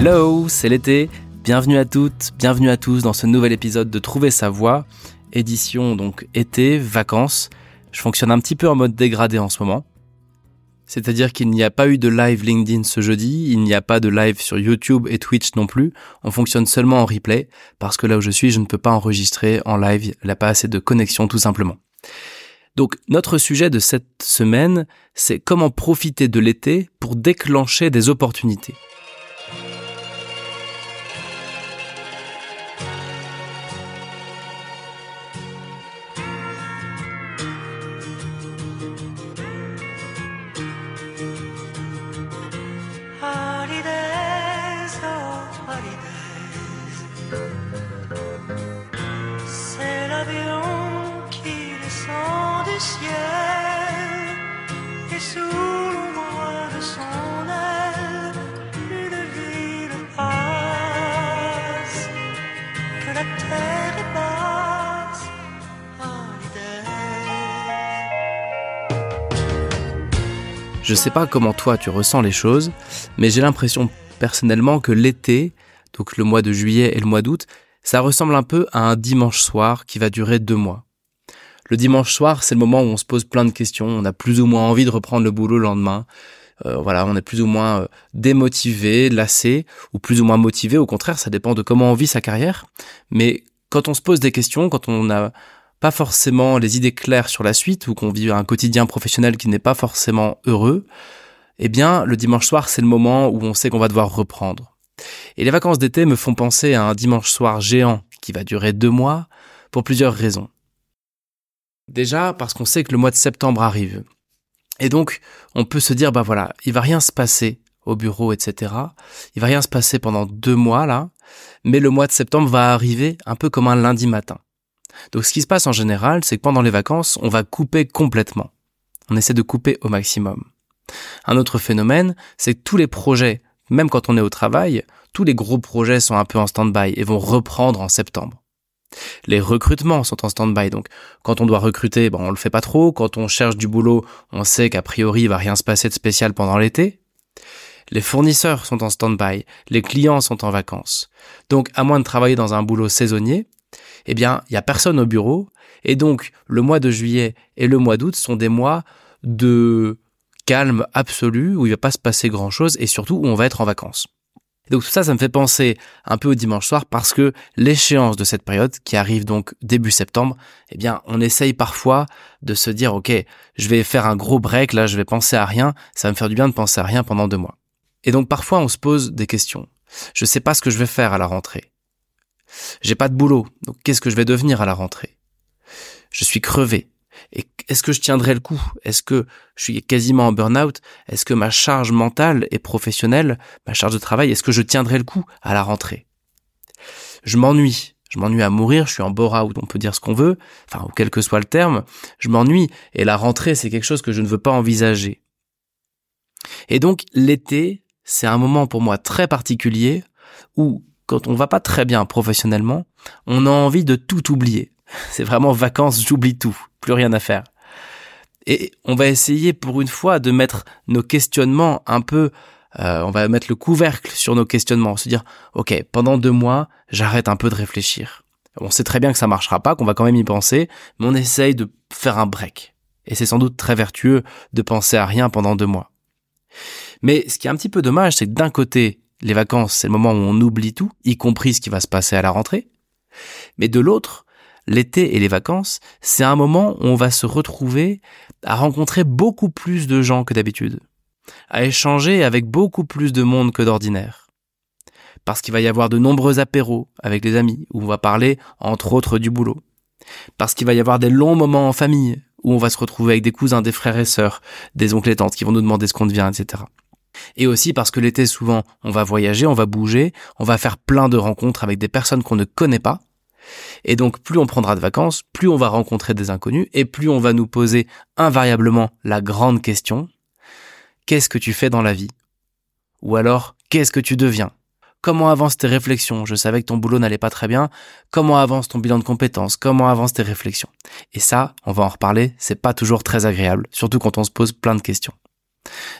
Hello, c'est l'été. Bienvenue à toutes, bienvenue à tous dans ce nouvel épisode de Trouver sa voie, édition donc été, vacances. Je fonctionne un petit peu en mode dégradé en ce moment. C'est-à-dire qu'il n'y a pas eu de live LinkedIn ce jeudi, il n'y a pas de live sur YouTube et Twitch non plus. On fonctionne seulement en replay parce que là où je suis, je ne peux pas enregistrer en live, il n'y a pas assez de connexion tout simplement. Donc notre sujet de cette semaine, c'est comment profiter de l'été pour déclencher des opportunités. Je sais pas comment toi tu ressens les choses, mais j'ai l'impression personnellement que l'été, donc le mois de juillet et le mois d'août, ça ressemble un peu à un dimanche soir qui va durer deux mois. Le dimanche soir, c'est le moment où on se pose plein de questions, on a plus ou moins envie de reprendre le boulot le lendemain. Euh, voilà, on est plus ou moins euh, démotivé, lassé, ou plus ou moins motivé. Au contraire, ça dépend de comment on vit sa carrière. Mais quand on se pose des questions, quand on a pas forcément les idées claires sur la suite ou qu'on vit un quotidien professionnel qui n'est pas forcément heureux, eh bien, le dimanche soir, c'est le moment où on sait qu'on va devoir reprendre. Et les vacances d'été me font penser à un dimanche soir géant qui va durer deux mois pour plusieurs raisons. Déjà, parce qu'on sait que le mois de septembre arrive. Et donc, on peut se dire, bah voilà, il va rien se passer au bureau, etc. Il va rien se passer pendant deux mois, là. Mais le mois de septembre va arriver un peu comme un lundi matin. Donc ce qui se passe en général, c'est que pendant les vacances, on va couper complètement. On essaie de couper au maximum. Un autre phénomène, c'est que tous les projets, même quand on est au travail, tous les gros projets sont un peu en stand-by et vont reprendre en septembre. Les recrutements sont en stand-by, donc quand on doit recruter, bon, on le fait pas trop. Quand on cherche du boulot, on sait qu'a priori il va rien se passer de spécial pendant l'été. Les fournisseurs sont en stand-by, les clients sont en vacances. Donc à moins de travailler dans un boulot saisonnier, eh bien, il y a personne au bureau. Et donc, le mois de juillet et le mois d'août sont des mois de calme absolu où il va pas se passer grand chose et surtout où on va être en vacances. donc tout ça, ça me fait penser un peu au dimanche soir parce que l'échéance de cette période qui arrive donc début septembre, eh bien, on essaye parfois de se dire, OK, je vais faire un gros break, là, je vais penser à rien, ça va me faire du bien de penser à rien pendant deux mois. Et donc parfois, on se pose des questions. Je sais pas ce que je vais faire à la rentrée. J'ai pas de boulot, donc qu'est-ce que je vais devenir à la rentrée? Je suis crevé. Et est-ce que je tiendrai le coup? Est-ce que je suis quasiment en burn-out? Est-ce que ma charge mentale et professionnelle, ma charge de travail, est-ce que je tiendrai le coup à la rentrée? Je m'ennuie. Je m'ennuie à mourir, je suis en bore-out, on peut dire ce qu'on veut, enfin, ou quel que soit le terme, je m'ennuie, et la rentrée, c'est quelque chose que je ne veux pas envisager. Et donc, l'été, c'est un moment pour moi très particulier où quand on va pas très bien professionnellement, on a envie de tout oublier. C'est vraiment vacances, j'oublie tout, plus rien à faire. Et on va essayer pour une fois de mettre nos questionnements un peu, euh, on va mettre le couvercle sur nos questionnements, se dire, ok, pendant deux mois, j'arrête un peu de réfléchir. On sait très bien que ça marchera pas, qu'on va quand même y penser, mais on essaye de faire un break. Et c'est sans doute très vertueux de penser à rien pendant deux mois. Mais ce qui est un petit peu dommage, c'est que d'un côté, les vacances, c'est le moment où on oublie tout, y compris ce qui va se passer à la rentrée. Mais de l'autre, l'été et les vacances, c'est un moment où on va se retrouver à rencontrer beaucoup plus de gens que d'habitude, à échanger avec beaucoup plus de monde que d'ordinaire. Parce qu'il va y avoir de nombreux apéros avec des amis, où on va parler, entre autres, du boulot. Parce qu'il va y avoir des longs moments en famille, où on va se retrouver avec des cousins, des frères et sœurs, des oncles et tantes qui vont nous demander ce qu'on devient, etc. Et aussi parce que l'été, souvent, on va voyager, on va bouger, on va faire plein de rencontres avec des personnes qu'on ne connaît pas. Et donc, plus on prendra de vacances, plus on va rencontrer des inconnus, et plus on va nous poser invariablement la grande question, qu'est-ce que tu fais dans la vie? Ou alors, qu'est-ce que tu deviens? Comment avancent tes réflexions? Je savais que ton boulot n'allait pas très bien. Comment avance ton bilan de compétences? Comment avancent tes réflexions? Et ça, on va en reparler, c'est pas toujours très agréable, surtout quand on se pose plein de questions.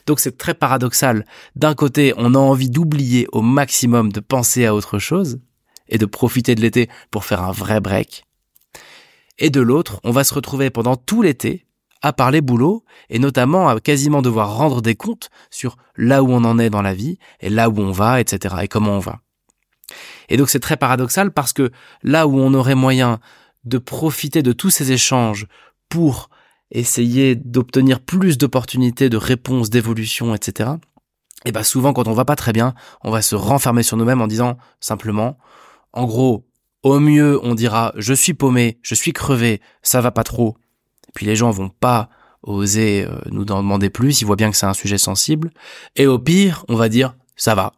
Donc c'est très paradoxal. D'un côté, on a envie d'oublier au maximum de penser à autre chose et de profiter de l'été pour faire un vrai break. Et de l'autre, on va se retrouver pendant tout l'été à parler boulot et notamment à quasiment devoir rendre des comptes sur là où on en est dans la vie et là où on va, etc. et comment on va. Et donc c'est très paradoxal parce que là où on aurait moyen de profiter de tous ces échanges pour essayer d'obtenir plus d'opportunités, de réponses, d'évolution, etc. Et bah souvent quand on va pas très bien, on va se renfermer sur nous-mêmes en disant simplement, en gros, au mieux on dira je suis paumé, je suis crevé, ça va pas trop. Puis les gens vont pas oser euh, nous en demander plus, ils voient bien que c'est un sujet sensible. Et au pire, on va dire ça va.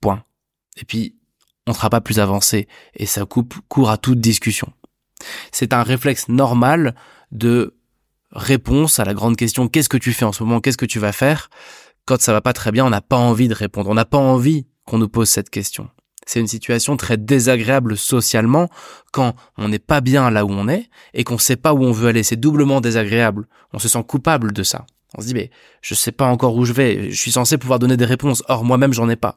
Point. Et puis on ne sera pas plus avancé et ça coupe court à toute discussion. C'est un réflexe normal de réponse à la grande question qu'est-ce que tu fais en ce moment, qu'est-ce que tu vas faire? Quand ça va pas très bien, on n'a pas envie de répondre, on n'a pas envie qu'on nous pose cette question. C'est une situation très désagréable socialement quand on n'est pas bien là où on est et qu'on sait pas où on veut aller. C'est doublement désagréable. On se sent coupable de ça. On se dit mais je sais pas encore où je vais. Je suis censé pouvoir donner des réponses. Or moi-même j'en ai pas.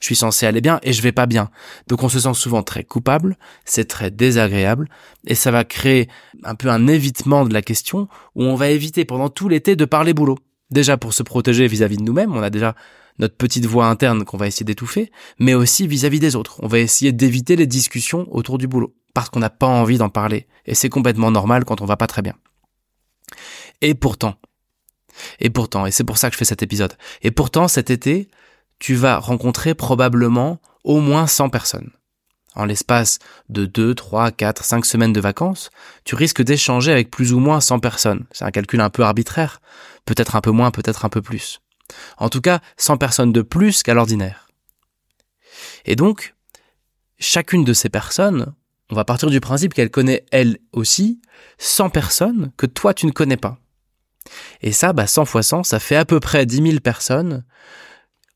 Je suis censé aller bien et je vais pas bien. Donc on se sent souvent très coupable, c'est très désagréable et ça va créer un peu un évitement de la question où on va éviter pendant tout l'été de parler boulot. Déjà pour se protéger vis-à-vis de nous-mêmes, on a déjà notre petite voix interne qu'on va essayer d'étouffer, mais aussi vis-à-vis des autres. On va essayer d'éviter les discussions autour du boulot parce qu'on n'a pas envie d'en parler et c'est complètement normal quand on va pas très bien. Et pourtant, et pourtant, et c'est pour ça que je fais cet épisode, et pourtant cet été, tu vas rencontrer probablement au moins 100 personnes. En l'espace de 2, 3, 4, 5 semaines de vacances, tu risques d'échanger avec plus ou moins 100 personnes. C'est un calcul un peu arbitraire. Peut-être un peu moins, peut-être un peu plus. En tout cas, 100 personnes de plus qu'à l'ordinaire. Et donc, chacune de ces personnes, on va partir du principe qu'elle connaît elle aussi 100 personnes que toi tu ne connais pas. Et ça, bah 100 fois 100, ça fait à peu près 10 000 personnes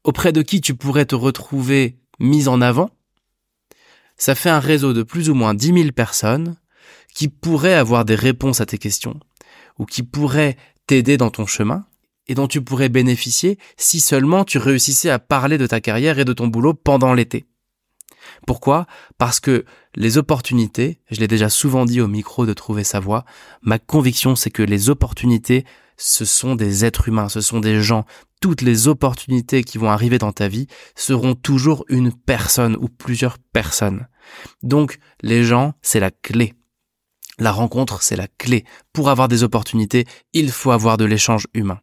auprès de qui tu pourrais te retrouver mis en avant, ça fait un réseau de plus ou moins 10 000 personnes qui pourraient avoir des réponses à tes questions ou qui pourraient t'aider dans ton chemin et dont tu pourrais bénéficier si seulement tu réussissais à parler de ta carrière et de ton boulot pendant l'été. Pourquoi? Parce que les opportunités, je l'ai déjà souvent dit au micro de trouver sa voix, ma conviction c'est que les opportunités ce sont des êtres humains, ce sont des gens. Toutes les opportunités qui vont arriver dans ta vie seront toujours une personne ou plusieurs personnes. Donc, les gens, c'est la clé. La rencontre, c'est la clé. Pour avoir des opportunités, il faut avoir de l'échange humain.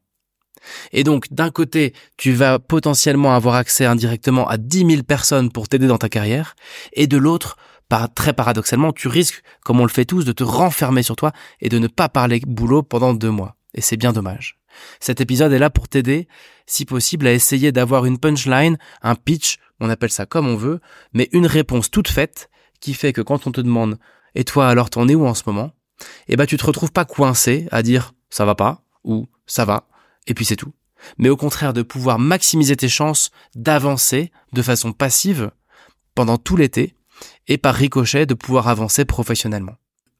Et donc, d'un côté, tu vas potentiellement avoir accès indirectement à 10 000 personnes pour t'aider dans ta carrière, et de l'autre, très paradoxalement, tu risques, comme on le fait tous, de te renfermer sur toi et de ne pas parler boulot pendant deux mois et c'est bien dommage. Cet épisode est là pour t'aider, si possible, à essayer d'avoir une punchline, un pitch, on appelle ça comme on veut, mais une réponse toute faite qui fait que quand on te demande et toi alors t'en es où en ce moment? Eh ben tu te retrouves pas coincé à dire ça va pas ou ça va et puis c'est tout. Mais au contraire de pouvoir maximiser tes chances d'avancer de façon passive pendant tout l'été et par ricochet de pouvoir avancer professionnellement.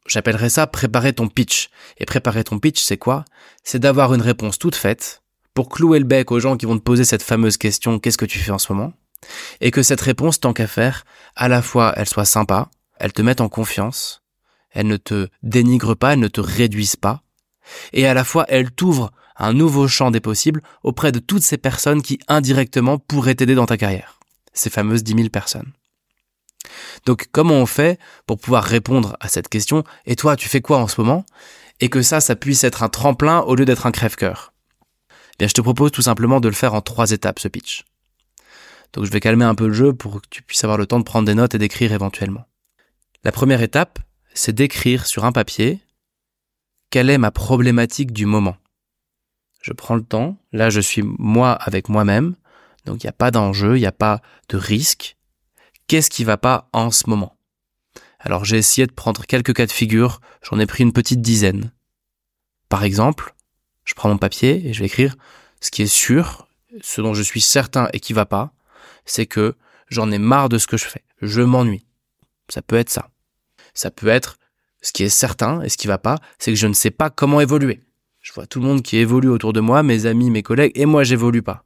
J'appellerais ça préparer ton pitch. Et préparer ton pitch, c'est quoi? C'est d'avoir une réponse toute faite pour clouer le bec aux gens qui vont te poser cette fameuse question qu'est-ce que tu fais en ce moment? Et que cette réponse, tant qu'à faire, à la fois elle soit sympa, elle te mette en confiance, elle ne te dénigre pas, elle ne te réduise pas, et à la fois elle t'ouvre un nouveau champ des possibles auprès de toutes ces personnes qui indirectement pourraient t'aider dans ta carrière. Ces fameuses 10 000 personnes. Donc comment on fait pour pouvoir répondre à cette question Et toi, tu fais quoi en ce moment? Et que ça, ça puisse être un tremplin au lieu d'être un crève-cœur. Eh bien, je te propose tout simplement de le faire en trois étapes, ce pitch. Donc je vais calmer un peu le jeu pour que tu puisses avoir le temps de prendre des notes et d'écrire éventuellement. La première étape, c'est d'écrire sur un papier quelle est ma problématique du moment? Je prends le temps. Là, je suis moi avec moi-même. Donc, il n'y a pas d'enjeu, il n'y a pas de risque. Qu'est-ce qui va pas en ce moment? Alors, j'ai essayé de prendre quelques cas de figure. J'en ai pris une petite dizaine. Par exemple, je prends mon papier et je vais écrire ce qui est sûr, ce dont je suis certain et qui va pas, c'est que j'en ai marre de ce que je fais. Je m'ennuie. Ça peut être ça. Ça peut être ce qui est certain et ce qui va pas, c'est que je ne sais pas comment évoluer. Je vois tout le monde qui évolue autour de moi, mes amis, mes collègues, et moi j'évolue pas.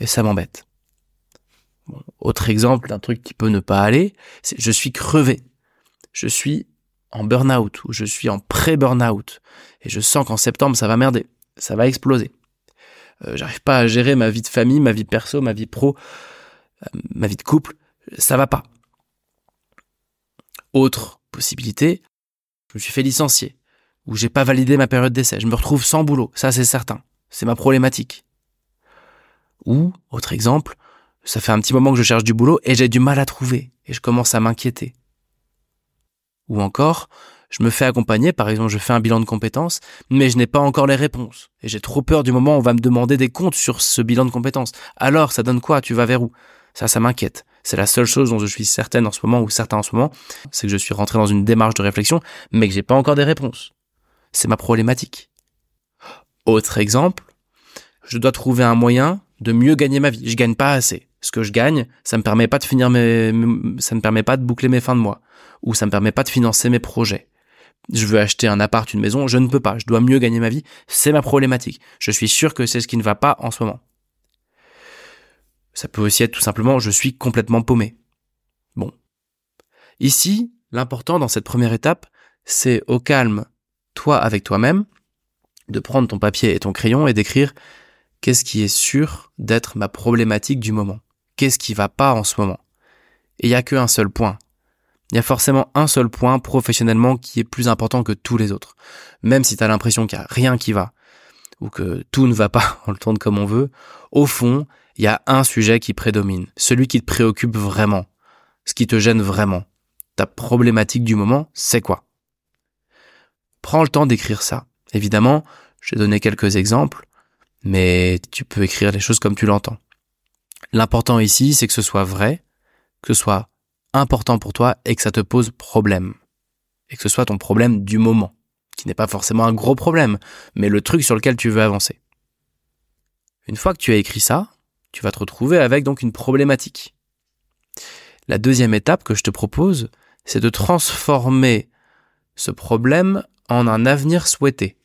Et ça m'embête. Autre exemple d'un truc qui peut ne pas aller, c'est je suis crevé. Je suis en burn-out ou je suis en pré-burn-out et je sens qu'en septembre ça va merder, ça va exploser. Euh, j'arrive pas à gérer ma vie de famille, ma vie perso, ma vie pro, euh, ma vie de couple, ça va pas. Autre possibilité, je me suis fait licencier ou j'ai pas validé ma période d'essai, je me retrouve sans boulot, ça c'est certain, c'est ma problématique. Ou autre exemple, ça fait un petit moment que je cherche du boulot et j'ai du mal à trouver et je commence à m'inquiéter. Ou encore, je me fais accompagner, par exemple, je fais un bilan de compétences, mais je n'ai pas encore les réponses. Et j'ai trop peur du moment où on va me demander des comptes sur ce bilan de compétences. Alors, ça donne quoi? Tu vas vers où? Ça, ça m'inquiète. C'est la seule chose dont je suis certaine en ce moment, ou certain en ce moment, c'est que je suis rentré dans une démarche de réflexion, mais que j'ai pas encore des réponses. C'est ma problématique. Autre exemple, je dois trouver un moyen de mieux gagner ma vie. Je gagne pas assez. Ce que je gagne, ça me permet pas de finir mes, ça me permet pas de boucler mes fins de mois ou ça me permet pas de financer mes projets. Je veux acheter un appart, une maison, je ne peux pas, je dois mieux gagner ma vie, c'est ma problématique. Je suis sûr que c'est ce qui ne va pas en ce moment. Ça peut aussi être tout simplement je suis complètement paumé. Bon. Ici, l'important dans cette première étape, c'est au calme, toi avec toi-même, de prendre ton papier et ton crayon et d'écrire qu'est-ce qui est sûr d'être ma problématique du moment? Qu'est-ce qui va pas en ce moment. Et il n'y a qu'un seul point, il y a forcément un seul point professionnellement qui est plus important que tous les autres. Même si tu as l'impression qu'il n'y a rien qui va, ou que tout ne va pas, on le tourne comme on veut, au fond, il y a un sujet qui prédomine, celui qui te préoccupe vraiment, ce qui te gêne vraiment. Ta problématique du moment, c'est quoi? Prends le temps d'écrire ça. Évidemment, j'ai donné quelques exemples, mais tu peux écrire les choses comme tu l'entends. L'important ici, c'est que ce soit vrai, que ce soit important pour toi et que ça te pose problème. Et que ce soit ton problème du moment, qui n'est pas forcément un gros problème, mais le truc sur lequel tu veux avancer. Une fois que tu as écrit ça, tu vas te retrouver avec donc une problématique. La deuxième étape que je te propose, c'est de transformer ce problème en un avenir souhaité.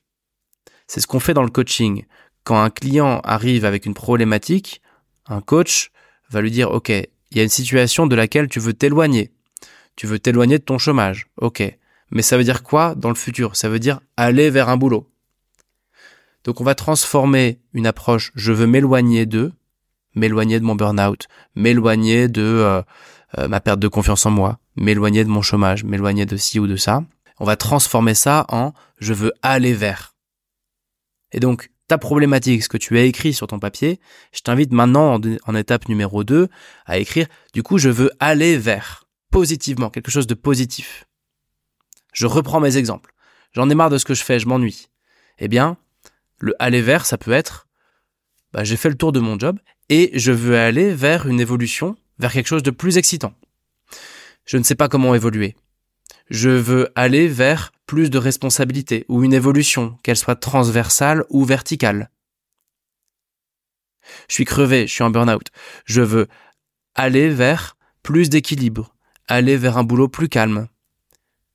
C'est ce qu'on fait dans le coaching. Quand un client arrive avec une problématique, un coach va lui dire, OK, il y a une situation de laquelle tu veux t'éloigner. Tu veux t'éloigner de ton chômage. Ok. Mais ça veut dire quoi dans le futur? Ça veut dire aller vers un boulot. Donc on va transformer une approche je veux m'éloigner de, m'éloigner de mon burn-out, m'éloigner de euh, euh, ma perte de confiance en moi, m'éloigner de mon chômage, m'éloigner de ci ou de ça. On va transformer ça en je veux aller vers. Et donc ta problématique, ce que tu as écrit sur ton papier, je t'invite maintenant en, étape numéro 2 à écrire, du coup, je veux aller vers, positivement, quelque chose de positif. Je reprends mes exemples. J'en ai marre de ce que je fais, je m'ennuie. Eh bien, le aller vers, ça peut être, bah, j'ai fait le tour de mon job et je veux aller vers une évolution, vers quelque chose de plus excitant. Je ne sais pas comment évoluer. Je veux aller vers plus de responsabilité ou une évolution, qu'elle soit transversale ou verticale. Je suis crevé, je suis en burn-out. Je veux aller vers plus d'équilibre, aller vers un boulot plus calme.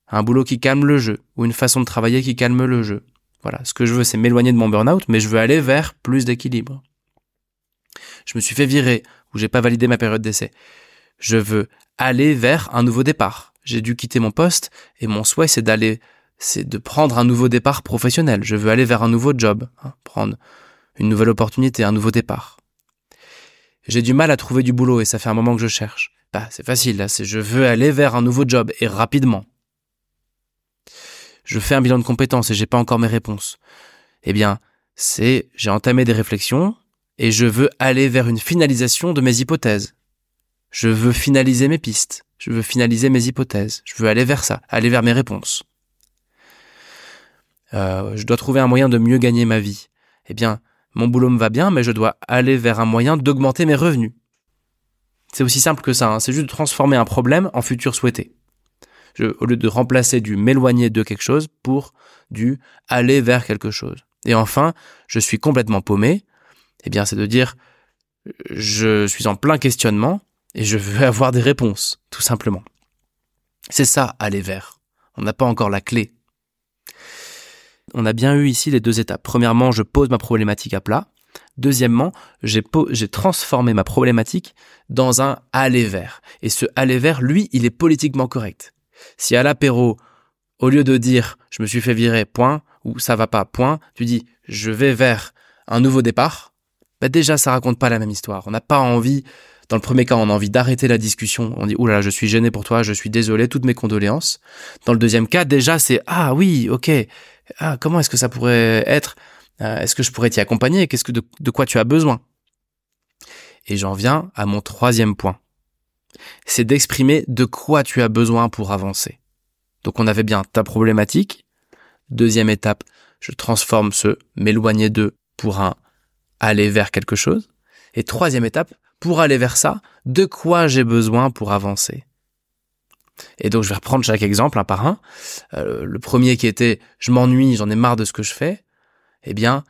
Un boulot qui calme le jeu, ou une façon de travailler qui calme le jeu. Voilà, ce que je veux, c'est m'éloigner de mon burn-out, mais je veux aller vers plus d'équilibre. Je me suis fait virer, ou j'ai pas validé ma période d'essai. Je veux aller vers un nouveau départ. J'ai dû quitter mon poste, et mon souhait, c'est d'aller c'est de prendre un nouveau départ professionnel. Je veux aller vers un nouveau job, hein, prendre une nouvelle opportunité, un nouveau départ. J'ai du mal à trouver du boulot et ça fait un moment que je cherche. Bah, c'est facile, là, c'est je veux aller vers un nouveau job et rapidement. Je fais un bilan de compétences et j'ai pas encore mes réponses. Eh bien, c'est j'ai entamé des réflexions et je veux aller vers une finalisation de mes hypothèses. Je veux finaliser mes pistes. Je veux finaliser mes hypothèses. Je veux aller vers ça, aller vers mes réponses. Euh, je dois trouver un moyen de mieux gagner ma vie. Eh bien, mon boulot me va bien, mais je dois aller vers un moyen d'augmenter mes revenus. C'est aussi simple que ça, hein. c'est juste de transformer un problème en futur souhaité. au lieu de remplacer du m'éloigner de quelque chose pour du aller vers quelque chose. Et enfin, je suis complètement paumé, eh bien c'est de dire je suis en plein questionnement et je veux avoir des réponses, tout simplement. C'est ça, aller vers. On n'a pas encore la clé. On a bien eu ici les deux étapes. Premièrement, je pose ma problématique à plat. Deuxièmement, j'ai, transformé ma problématique dans un aller vers. Et ce aller vers, lui, il est politiquement correct. Si à l'apéro, au lieu de dire je me suis fait virer, point, ou ça va pas, point, tu dis je vais vers un nouveau départ, bah déjà ça raconte pas la même histoire. On n'a pas envie, dans le premier cas, on a envie d'arrêter la discussion. On dit oulala, je suis gêné pour toi, je suis désolé, toutes mes condoléances. Dans le deuxième cas, déjà c'est ah oui, ok, ah comment est-ce que ça pourrait être? Euh, Est-ce que je pourrais t'y accompagner? Qu'est-ce que de, quoi tu as besoin? Et j'en viens à mon troisième point. C'est d'exprimer de quoi tu as besoin pour avancer. Donc on avait bien ta problématique. Deuxième étape, je transforme ce m'éloigner de pour un aller vers quelque chose. Et troisième étape, pour aller vers ça, de quoi j'ai besoin pour avancer? Et donc je vais reprendre chaque exemple un par un. Euh, le premier qui était je m'ennuie, j'en ai marre de ce que je fais. Eh bien,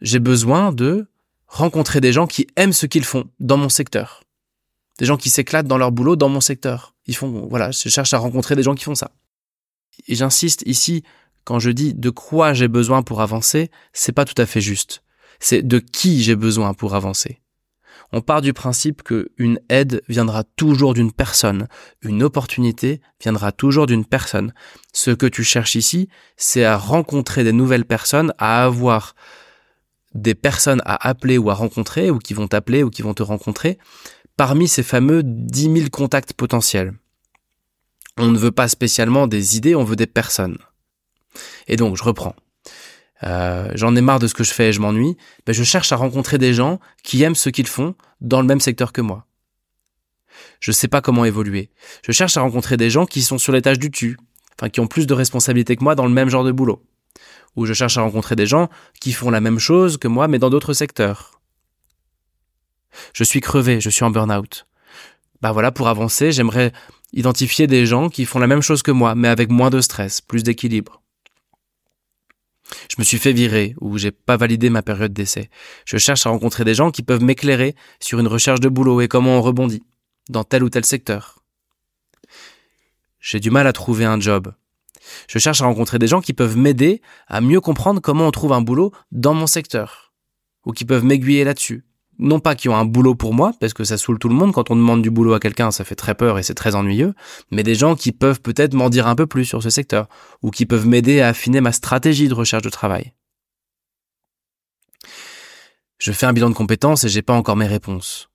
j'ai besoin de rencontrer des gens qui aiment ce qu'ils font dans mon secteur. Des gens qui s'éclatent dans leur boulot dans mon secteur. Ils font, voilà, je cherche à rencontrer des gens qui font ça. Et j'insiste ici, quand je dis de quoi j'ai besoin pour avancer, c'est pas tout à fait juste. C'est de qui j'ai besoin pour avancer. On part du principe qu'une aide viendra toujours d'une personne, une opportunité viendra toujours d'une personne. Ce que tu cherches ici, c'est à rencontrer des nouvelles personnes, à avoir des personnes à appeler ou à rencontrer, ou qui vont t'appeler ou qui vont te rencontrer, parmi ces fameux 10 000 contacts potentiels. On ne veut pas spécialement des idées, on veut des personnes. Et donc, je reprends. Euh, j'en ai marre de ce que je fais et je m'ennuie, ben je cherche à rencontrer des gens qui aiment ce qu'ils font dans le même secteur que moi. Je sais pas comment évoluer. Je cherche à rencontrer des gens qui sont sur l'étage du dessus, enfin qui ont plus de responsabilités que moi dans le même genre de boulot. Ou je cherche à rencontrer des gens qui font la même chose que moi mais dans d'autres secteurs. Je suis crevé, je suis en burn-out. Bah voilà, pour avancer, j'aimerais identifier des gens qui font la même chose que moi, mais avec moins de stress, plus d'équilibre. Je me suis fait virer ou j'ai pas validé ma période d'essai. Je cherche à rencontrer des gens qui peuvent m'éclairer sur une recherche de boulot et comment on rebondit dans tel ou tel secteur. J'ai du mal à trouver un job. Je cherche à rencontrer des gens qui peuvent m'aider à mieux comprendre comment on trouve un boulot dans mon secteur ou qui peuvent m'aiguiller là-dessus non pas qui ont un boulot pour moi, parce que ça saoule tout le monde, quand on demande du boulot à quelqu'un, ça fait très peur et c'est très ennuyeux, mais des gens qui peuvent peut-être m'en dire un peu plus sur ce secteur, ou qui peuvent m'aider à affiner ma stratégie de recherche de travail. Je fais un bilan de compétences et j'ai pas encore mes réponses.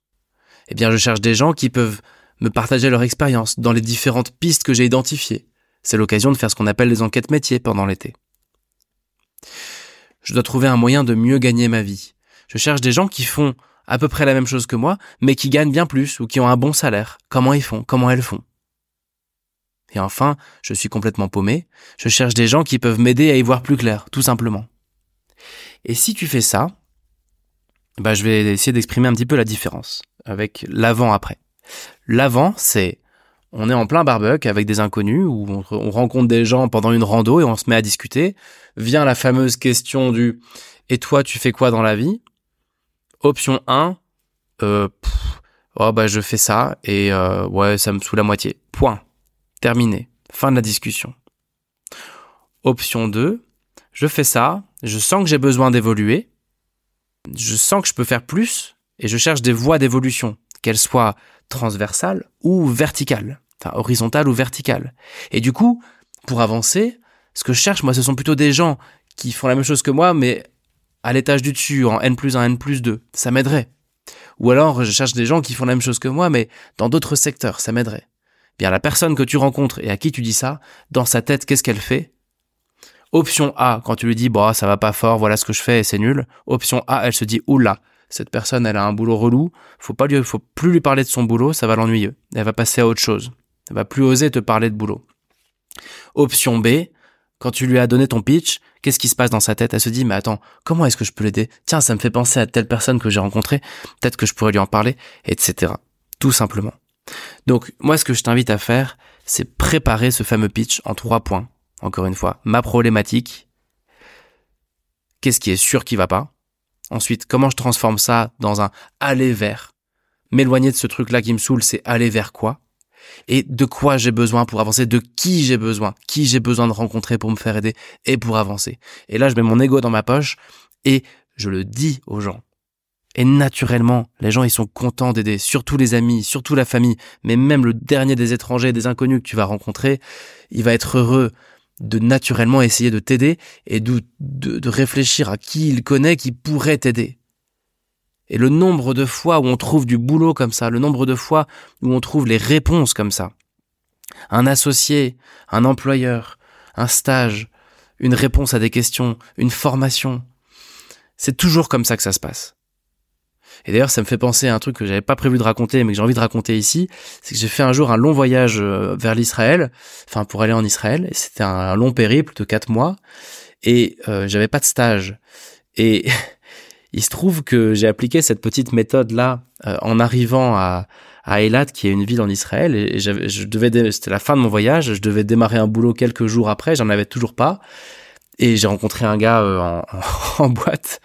Eh bien, je cherche des gens qui peuvent me partager leur expérience dans les différentes pistes que j'ai identifiées. C'est l'occasion de faire ce qu'on appelle les enquêtes métiers pendant l'été. Je dois trouver un moyen de mieux gagner ma vie. Je cherche des gens qui font à peu près la même chose que moi, mais qui gagnent bien plus ou qui ont un bon salaire. Comment ils font? Comment elles font? Et enfin, je suis complètement paumé. Je cherche des gens qui peuvent m'aider à y voir plus clair, tout simplement. Et si tu fais ça, bah, je vais essayer d'exprimer un petit peu la différence avec l'avant-après. L'avant, c'est on est en plein barbecue avec des inconnus où on, on, rencontre des gens pendant une rando et on se met à discuter. Vient la fameuse question du et toi tu fais quoi dans la vie? Option 1, euh, oh bah je fais ça et euh, ouais ça me saoule la moitié. Point. Terminé. Fin de la discussion. Option 2, je fais ça, je sens que j'ai besoin d'évoluer, je sens que je peux faire plus et je cherche des voies d'évolution, qu'elles soient transversales ou verticales, enfin horizontales ou verticales. Et du coup, pour avancer, ce que je cherche, moi, ce sont plutôt des gens qui font la même chose que moi, mais à l'étage du dessus, en N plus 1, N plus 2, ça m'aiderait. Ou alors, je cherche des gens qui font la même chose que moi, mais dans d'autres secteurs, ça m'aiderait. Bien, la personne que tu rencontres et à qui tu dis ça, dans sa tête, qu'est-ce qu'elle fait? Option A, quand tu lui dis, bah, ça va pas fort, voilà ce que je fais et c'est nul. Option A, elle se dit, oula, cette personne, elle a un boulot relou, faut pas lui, faut plus lui parler de son boulot, ça va l'ennuyer. Elle va passer à autre chose. Elle va plus oser te parler de boulot. Option B, Quand tu lui as donné ton pitch, qu'est-ce qui se passe dans sa tête? Elle se dit, mais attends, comment est-ce que je peux l'aider? Tiens, ça me fait penser à telle personne que j'ai rencontrée, peut-être que je pourrais lui en parler, etc. Tout simplement. Donc, moi, ce que je t'invite à faire, c'est préparer ce fameux pitch en trois points. Encore une fois, ma problématique, qu'est-ce qui est sûr qui va pas? Ensuite, comment je transforme ça dans un aller vers? M'éloigner de ce truc-là qui me saoule, c'est aller vers quoi? Et de quoi j'ai besoin pour avancer, de qui j'ai besoin, qui j'ai besoin de rencontrer pour me faire aider et pour avancer. Et là, je mets mon ego dans ma poche et je le dis aux gens. Et naturellement, les gens, ils sont contents d'aider, surtout les amis, surtout la famille, mais même le dernier des étrangers, des inconnus que tu vas rencontrer, il va être heureux de naturellement essayer de t'aider et de, de, de réfléchir à qui il connaît qui pourrait t'aider. Et le nombre de fois où on trouve du boulot comme ça, le nombre de fois où on trouve les réponses comme ça. Un associé, un employeur, un stage, une réponse à des questions, une formation. C'est toujours comme ça que ça se passe. Et d'ailleurs, ça me fait penser à un truc que j'avais pas prévu de raconter, mais que j'ai envie de raconter ici. C'est que j'ai fait un jour un long voyage euh, vers l'Israël, enfin pour aller en Israël. Et c'était un long périple de quatre mois. Et euh, j'avais pas de stage. Et Il se trouve que j'ai appliqué cette petite méthode là euh, en arrivant à à Eilat, qui est une ville en Israël, et je devais, c'était la fin de mon voyage, je devais démarrer un boulot quelques jours après, j'en avais toujours pas, et j'ai rencontré un gars euh, en, en, boîte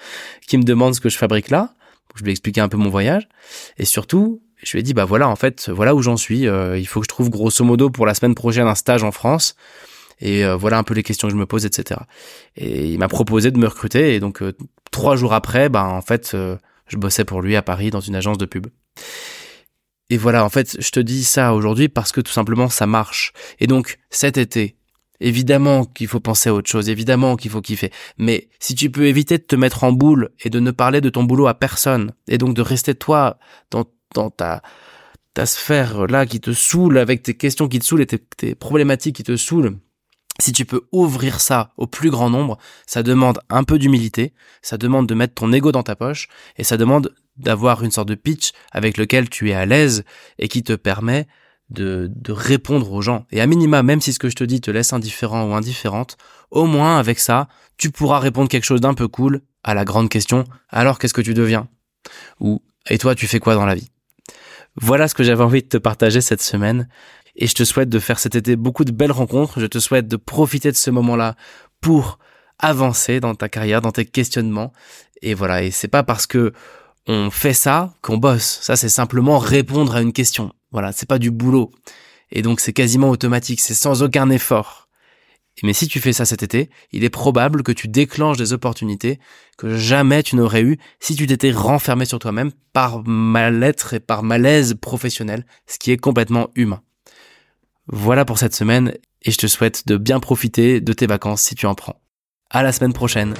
qui me demande ce que je fabrique là. Je lui ai expliqué un peu mon voyage, et surtout, je lui ai dit bah voilà en fait voilà où j'en suis. Euh, il faut que je trouve grosso modo pour la semaine prochaine un stage en France et euh, voilà un peu les questions que je me pose, etc. Et il m'a proposé de me recruter, et donc euh, trois jours après, ben en fait, euh, je bossais pour lui à Paris dans une agence de pub. Et voilà, en fait, je te dis ça aujourd'hui parce que tout simplement ça marche. Et donc cet été, évidemment qu'il faut penser à autre chose, évidemment qu'il faut kiffer. Mais si tu peux éviter de te mettre en boule et de ne parler de ton boulot à personne, et donc de rester toi dans, ta sphère là qui te saoule avec tes questions qui te saoulent et tes, tes problématiques qui te saoulent, si tu peux ouvrir ça au plus grand nombre, ça demande un peu d'humilité, ça demande de mettre ton ego dans ta poche, et ça demande d'avoir une sorte de pitch avec lequel tu es à l'aise et qui te permet de, répondre aux gens. Et à minima, même si ce que je te dis te laisse indifférent ou indifférente, au moins avec ça, tu pourras répondre quelque chose d'un peu cool à la grande question, alors qu'est-ce que tu deviens? Ou, et toi, tu fais quoi dans la vie? Voilà ce que j'avais envie de te partager cette semaine. Et je te souhaite de faire cet été beaucoup de belles rencontres. Je te souhaite de profiter de ce moment-là pour avancer dans ta carrière, dans tes questionnements. Et voilà. Et c'est pas parce que on fait ça qu'on bosse. Ça, c'est simplement répondre à une question. Voilà. C'est pas du boulot. Et donc, c'est quasiment automatique. C'est sans aucun effort. Mais si tu fais ça cet été, il est probable que tu déclenches des opportunités que jamais tu n'aurais eues si tu t'étais renfermé sur toi-même par mal-être et par malaise professionnel, ce qui est complètement humain. Voilà pour cette semaine et je te souhaite de bien profiter de tes vacances si tu en prends. À la semaine prochaine.